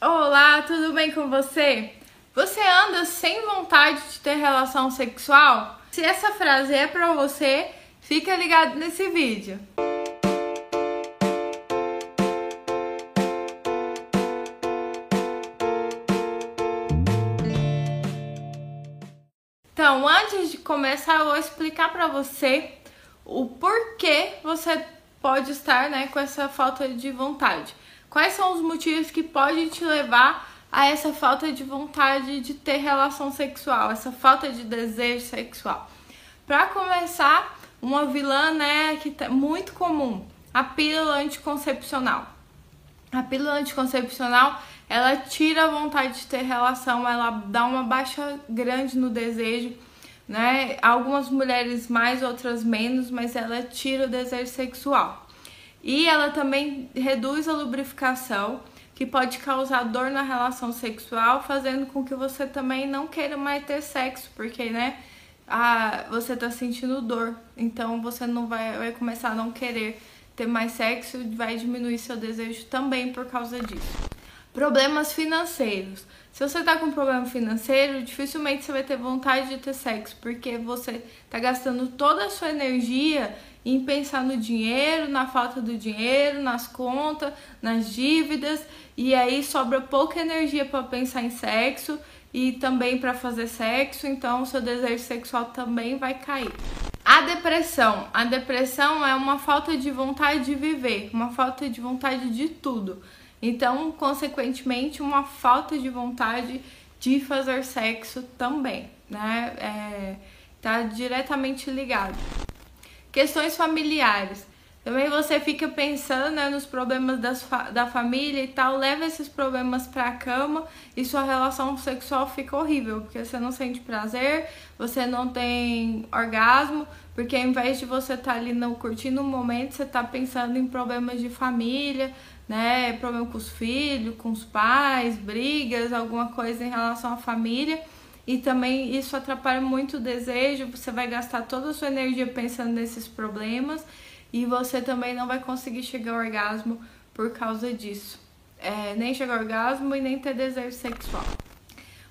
Olá, tudo bem com você? Você anda sem vontade de ter relação sexual? Se essa frase é para você, fica ligado nesse vídeo. Então, antes de começar, eu vou explicar para você o porquê você pode estar né, com essa falta de vontade. Quais são os motivos que podem te levar a essa falta de vontade de ter relação sexual, essa falta de desejo sexual? Para começar, uma vilã né, que é muito comum, a pílula anticoncepcional. A pílula anticoncepcional, ela tira a vontade de ter relação, ela dá uma baixa grande no desejo, né? Algumas mulheres mais, outras menos, mas ela tira o desejo sexual. E ela também reduz a lubrificação, que pode causar dor na relação sexual, fazendo com que você também não queira mais ter sexo, porque, né, a, você tá sentindo dor. Então você não vai, vai começar a não querer ter mais sexo, vai diminuir seu desejo também por causa disso. Problemas financeiros. Se você tá com problema financeiro, dificilmente você vai ter vontade de ter sexo, porque você tá gastando toda a sua energia em pensar no dinheiro, na falta do dinheiro, nas contas, nas dívidas, e aí sobra pouca energia para pensar em sexo e também para fazer sexo, então seu desejo sexual também vai cair. A depressão. A depressão é uma falta de vontade de viver, uma falta de vontade de tudo. Então, consequentemente, uma falta de vontade de fazer sexo também, né? É, tá diretamente ligado. Questões familiares. Também você fica pensando né, nos problemas das fa da família e tal, leva esses problemas pra cama e sua relação sexual fica horrível, porque você não sente prazer, você não tem orgasmo, porque ao invés de você estar tá ali no, curtindo o momento, você tá pensando em problemas de família, né? Problema com os filhos, com os pais, brigas, alguma coisa em relação à família. E também isso atrapalha muito o desejo, você vai gastar toda a sua energia pensando nesses problemas e você também não vai conseguir chegar ao orgasmo por causa disso. É, nem chegar ao orgasmo e nem ter desejo sexual.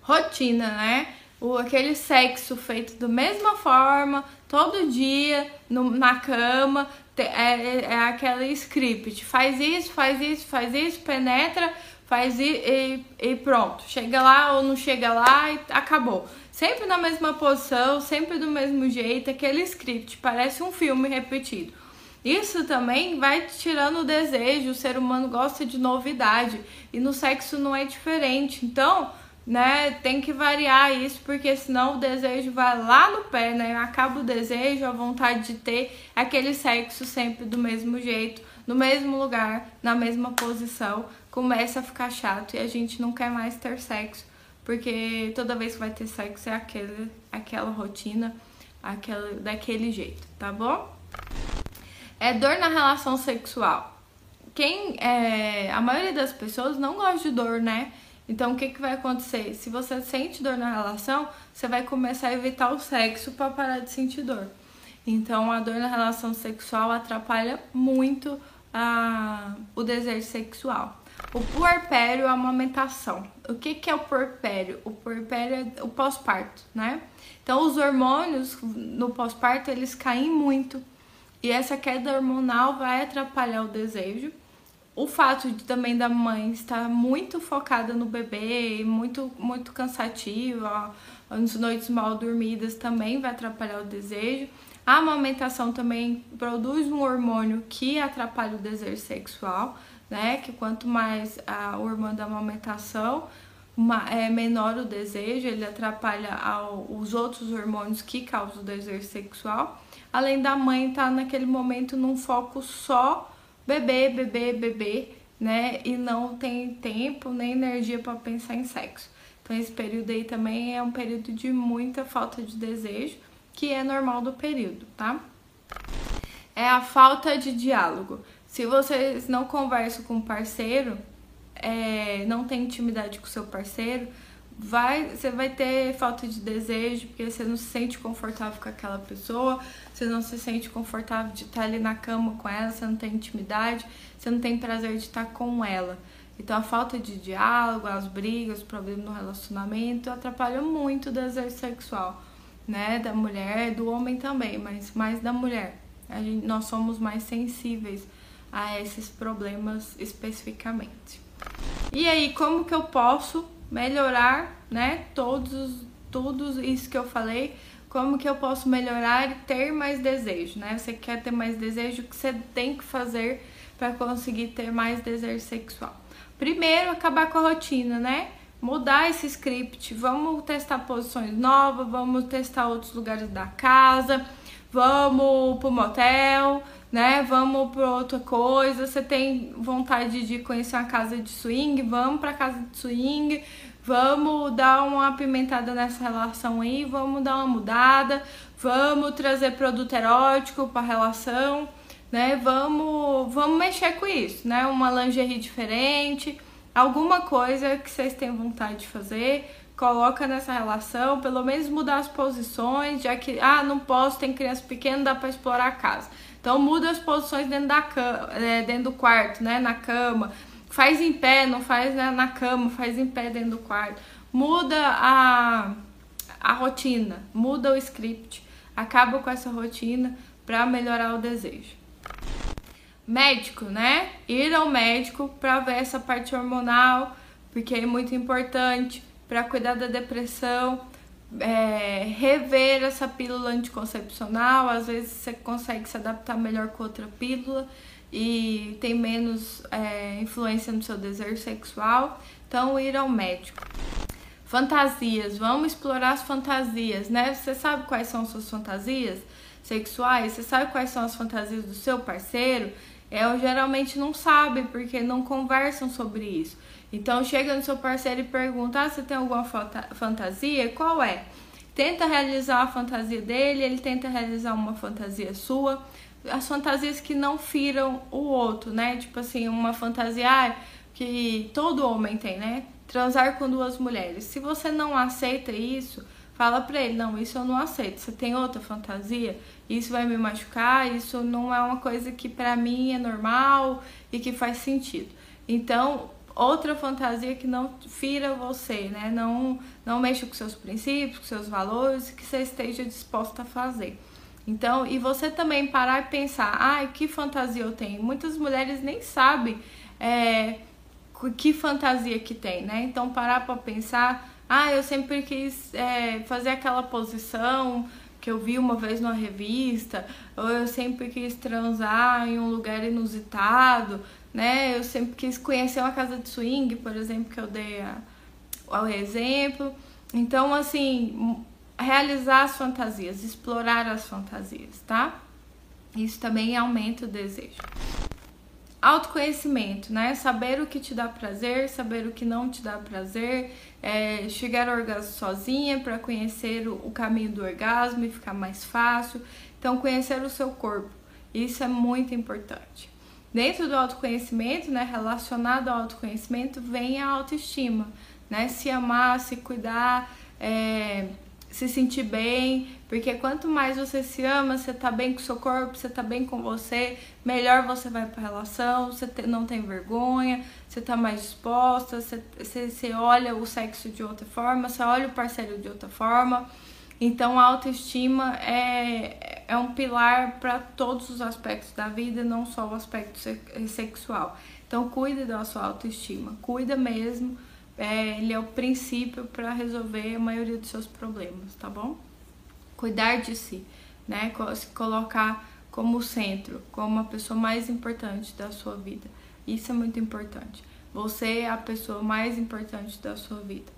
Rotina, né? O, aquele sexo feito da mesma forma, todo dia, no, na cama, te, é, é, é aquele script. Faz isso, faz isso, faz isso, penetra, faz e, e, e, pronto. Chega lá ou não chega lá e acabou. Sempre na mesma posição, sempre do mesmo jeito, aquele script, parece um filme repetido. Isso também vai tirando o desejo, o ser humano gosta de novidade e no sexo não é diferente. Então, né, tem que variar isso, porque senão o desejo vai lá no pé, né? Acaba o desejo, a vontade de ter aquele sexo sempre do mesmo jeito, no mesmo lugar, na mesma posição, começa a ficar chato e a gente não quer mais ter sexo, porque toda vez que vai ter sexo é aquele, aquela rotina, aquela, daquele jeito, tá bom? É dor na relação sexual. Quem é, a maioria das pessoas não gosta de dor, né? Então o que, que vai acontecer? Se você sente dor na relação, você vai começar a evitar o sexo para parar de sentir dor. Então a dor na relação sexual atrapalha muito a, o desejo sexual. O puerpério, a amamentação. O que, que é o puerpério? O puerpério é o pós-parto, né? Então os hormônios no pós-parto eles caem muito e essa queda hormonal vai atrapalhar o desejo. O fato de também da mãe estar muito focada no bebê, muito muito cansativa, as noites mal dormidas também vai atrapalhar o desejo. A amamentação também produz um hormônio que atrapalha o desejo sexual, né? Que quanto mais a, hormônio da amamentação, uma, é menor o desejo, ele atrapalha ao, os outros hormônios que causam o desejo sexual além da mãe estar tá naquele momento num foco só bebê, bebê, bebê, né? E não tem tempo nem energia para pensar em sexo. Então esse período aí também é um período de muita falta de desejo, que é normal do período, tá? É a falta de diálogo. Se vocês não conversam com o parceiro, é, não tem intimidade com o seu parceiro, vai, você vai ter falta de desejo, porque você não se sente confortável com aquela pessoa, você não se sente confortável de estar ali na cama com ela, você não tem intimidade, você não tem prazer de estar com ela. Então a falta de diálogo, as brigas, os problemas no relacionamento atrapalham muito o desejo sexual, né? Da mulher, do homem também, mas mais da mulher. A gente, nós somos mais sensíveis a esses problemas especificamente. E aí, como que eu posso melhorar, né? Todos, tudo isso que eu falei, como que eu posso melhorar e ter mais desejo, né? Você quer ter mais desejo, o que você tem que fazer para conseguir ter mais desejo sexual? Primeiro, acabar com a rotina, né? Mudar esse script. Vamos testar posições novas, vamos testar outros lugares da casa, vamos pro motel, né? Vamos para outra coisa. Você tem vontade de conhecer uma casa de swing? Vamos para casa de swing. Vamos dar uma apimentada nessa relação aí, vamos dar uma mudada, vamos trazer produto erótico para relação né? Vamos, vamos mexer com isso, né? Uma lingerie diferente, alguma coisa que vocês têm vontade de fazer, coloca nessa relação, pelo menos mudar as posições, já que ah, não posso, tem criança pequena, dá para explorar a casa. Então muda as posições dentro da cama, é, dentro do quarto, né, na cama. Faz em pé, não faz né, na cama, faz em pé dentro do quarto. Muda a a rotina, muda o script, acaba com essa rotina para melhorar o desejo médico, né? Ir ao médico para ver essa parte hormonal, porque é muito importante para cuidar da depressão, é, rever essa pílula anticoncepcional. Às vezes você consegue se adaptar melhor com outra pílula e tem menos é, influência no seu desejo sexual. Então, ir ao médico. Fantasias, vamos explorar as fantasias, né? Você sabe quais são suas fantasias sexuais? Você sabe quais são as fantasias do seu parceiro? É, geralmente não sabe porque não conversam sobre isso. Então chega no seu parceiro e pergunta: ah, você tem alguma fantasia? Qual é? Tenta realizar a fantasia dele, ele tenta realizar uma fantasia sua. As fantasias que não firam o outro, né? Tipo assim, uma fantasia ah, que todo homem tem, né? Transar com duas mulheres. Se você não aceita isso, fala pra ele: não, isso eu não aceito. Você tem outra fantasia? isso vai me machucar, isso não é uma coisa que para mim é normal e que faz sentido. Então, outra fantasia que não fira você, né? Não, não mexa com seus princípios, com seus valores, que você esteja disposto a fazer. Então, e você também parar e pensar, ai, ah, que fantasia eu tenho? Muitas mulheres nem sabem é, que fantasia que tem, né? Então, parar para pensar, ah, eu sempre quis é, fazer aquela posição, que eu vi uma vez numa revista, ou eu sempre quis transar em um lugar inusitado, né? Eu sempre quis conhecer uma casa de swing, por exemplo, que eu dei a, o exemplo. Então, assim, realizar as fantasias, explorar as fantasias, tá? Isso também aumenta o desejo. Autoconhecimento, né? Saber o que te dá prazer, saber o que não te dá prazer, é, chegar ao orgasmo sozinha para conhecer o, caminho do orgasmo e ficar mais fácil. Então, conhecer o seu corpo, isso é muito importante. Dentro do autoconhecimento, né, relacionado ao autoconhecimento, vem a autoestima, né? Se amar, se cuidar, é, se sentir bem, porque quanto mais você se ama, você tá bem com seu corpo, você tá bem com você, melhor você vai pra relação, você não tem vergonha, você tá mais disposta, você, você, você olha o sexo de outra forma, você olha o parceiro de outra forma. Então a autoestima é, é um pilar para todos os aspectos da vida, não só o aspecto sexual. Então cuide da sua autoestima, cuida mesmo é, ele é o princípio para resolver a maioria dos seus problemas, tá bom? Cuidar de si, né? Se colocar como centro, como a pessoa mais importante da sua vida. Isso é muito importante. Você é a pessoa mais importante da sua vida.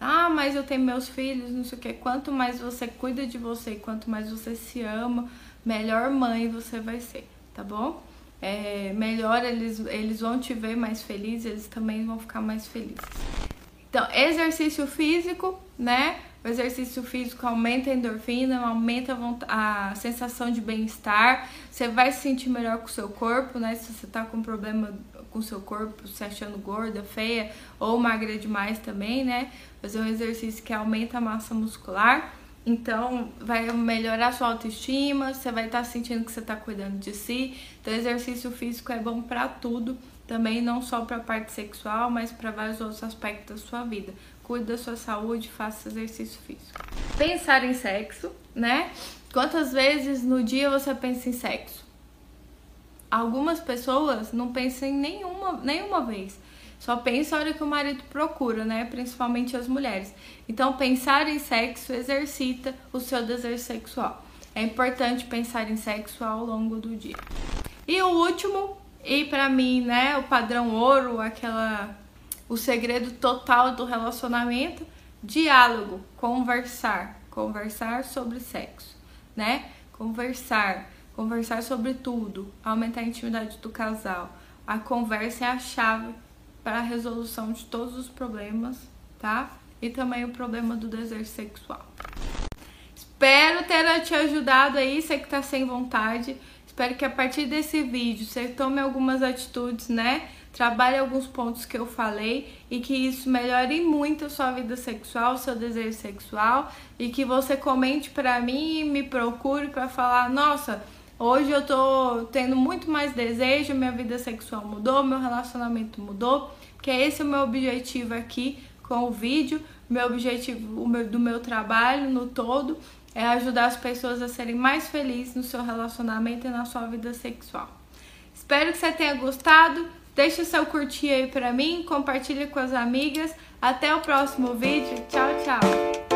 Ah, mas eu tenho meus filhos, não sei o que. Quanto mais você cuida de você, quanto mais você se ama, melhor mãe você vai ser, tá bom? é, melhor eles, eles vão te ver mais feliz, eles também vão ficar mais felizes. Então, exercício físico, né? O exercício físico aumenta a endorfina, aumenta a, a sensação de bem-estar. Você vai se sentir melhor com o seu corpo, né? Se você tá com problema com o seu corpo, se achando gorda, feia ou magra demais também, né? Fazer um exercício que aumenta a massa muscular. Então, vai melhorar sua autoestima, você vai estar tá sentindo que você está cuidando de si. Então, exercício físico é bom para tudo, também não só para a parte sexual, mas para vários outros aspectos da sua vida. Cuide da sua saúde, faça exercício físico. Pensar em sexo, né? Quantas vezes no dia você pensa em sexo? Algumas pessoas não pensam em nenhuma, nenhuma vez. Só pensa a hora que o marido procura, né? Principalmente as mulheres. Então, pensar em sexo exercita o seu desejo sexual. É importante pensar em sexo ao longo do dia. E o último, e para mim, né, o padrão ouro, aquela o segredo total do relacionamento, diálogo, conversar, conversar sobre sexo, né? Conversar, conversar sobre tudo, aumentar a intimidade do casal. A conversa é a chave para a resolução de todos os problemas, tá? E também o problema do desejo sexual. Espero ter te ajudado aí, você que tá sem vontade. Espero que a partir desse vídeo você tome algumas atitudes, né? Trabalhe alguns pontos que eu falei e que isso melhore muito a sua vida sexual, seu desejo sexual e que você comente para mim e me procure para falar, nossa, Hoje eu tô tendo muito mais desejo, minha vida sexual mudou, meu relacionamento mudou, esse é o meu objetivo aqui com o vídeo, meu objetivo meu, do meu trabalho no todo é ajudar as pessoas a serem mais felizes no seu relacionamento e na sua vida sexual. Espero que você tenha gostado. Deixe o seu curtir aí pra mim, compartilhe com as amigas. Até o próximo vídeo. Tchau, tchau!